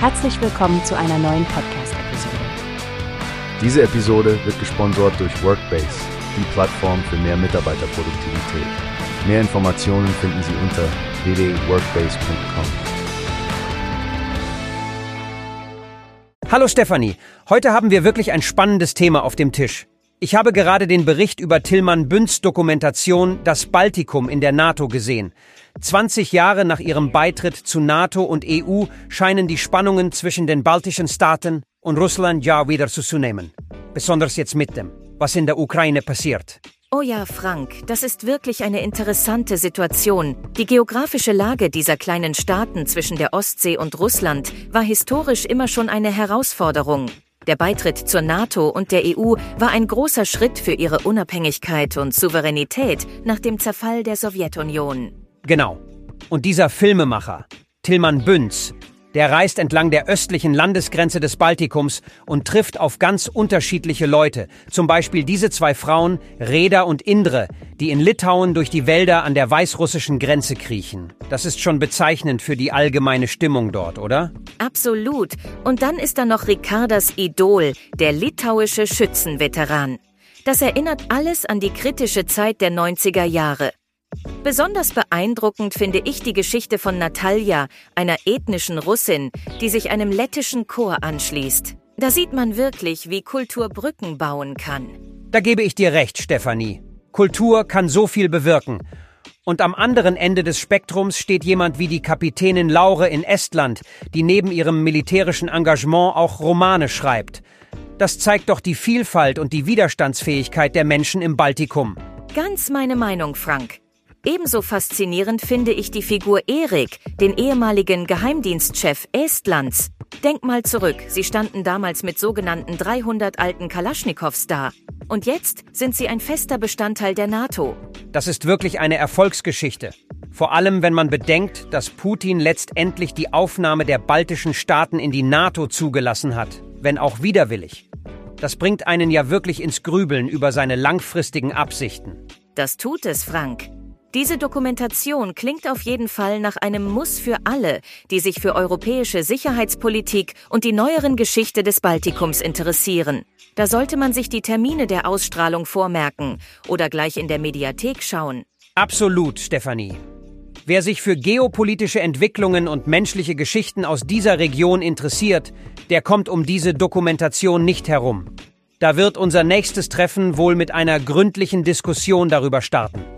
Herzlich willkommen zu einer neuen Podcast-Episode. Diese Episode wird gesponsert durch Workbase, die Plattform für mehr Mitarbeiterproduktivität. Mehr Informationen finden Sie unter www.workbase.com. Hallo Stefanie, heute haben wir wirklich ein spannendes Thema auf dem Tisch. Ich habe gerade den Bericht über Tillmann Bünds Dokumentation Das Baltikum in der NATO gesehen. 20 Jahre nach ihrem Beitritt zu NATO und EU scheinen die Spannungen zwischen den baltischen Staaten und Russland ja wieder zuzunehmen. Besonders jetzt mit dem, was in der Ukraine passiert. Oh ja, Frank, das ist wirklich eine interessante Situation. Die geografische Lage dieser kleinen Staaten zwischen der Ostsee und Russland war historisch immer schon eine Herausforderung. Der Beitritt zur NATO und der EU war ein großer Schritt für ihre Unabhängigkeit und Souveränität nach dem Zerfall der Sowjetunion. Genau. Und dieser Filmemacher, Tillmann Bünz, der reist entlang der östlichen Landesgrenze des Baltikums und trifft auf ganz unterschiedliche Leute. Zum Beispiel diese zwei Frauen, Reda und Indre, die in Litauen durch die Wälder an der weißrussischen Grenze kriechen. Das ist schon bezeichnend für die allgemeine Stimmung dort, oder? Absolut. Und dann ist da noch Ricardas Idol, der litauische Schützenveteran. Das erinnert alles an die kritische Zeit der 90er Jahre. Besonders beeindruckend finde ich die Geschichte von Natalia, einer ethnischen Russin, die sich einem lettischen Chor anschließt. Da sieht man wirklich, wie Kultur Brücken bauen kann. Da gebe ich dir recht, Stefanie. Kultur kann so viel bewirken. Und am anderen Ende des Spektrums steht jemand wie die Kapitänin Laure in Estland, die neben ihrem militärischen Engagement auch Romane schreibt. Das zeigt doch die Vielfalt und die Widerstandsfähigkeit der Menschen im Baltikum. Ganz meine Meinung, Frank. Ebenso faszinierend finde ich die Figur Erik, den ehemaligen Geheimdienstchef Estlands. Denk mal zurück, sie standen damals mit sogenannten 300 alten Kalaschnikows da. Und jetzt sind sie ein fester Bestandteil der NATO. Das ist wirklich eine Erfolgsgeschichte. Vor allem, wenn man bedenkt, dass Putin letztendlich die Aufnahme der baltischen Staaten in die NATO zugelassen hat, wenn auch widerwillig. Das bringt einen ja wirklich ins Grübeln über seine langfristigen Absichten. Das tut es, Frank. Diese Dokumentation klingt auf jeden Fall nach einem Muss für alle, die sich für europäische Sicherheitspolitik und die neueren Geschichte des Baltikums interessieren. Da sollte man sich die Termine der Ausstrahlung vormerken oder gleich in der Mediathek schauen. Absolut, Stefanie. Wer sich für geopolitische Entwicklungen und menschliche Geschichten aus dieser Region interessiert, der kommt um diese Dokumentation nicht herum. Da wird unser nächstes Treffen wohl mit einer gründlichen Diskussion darüber starten.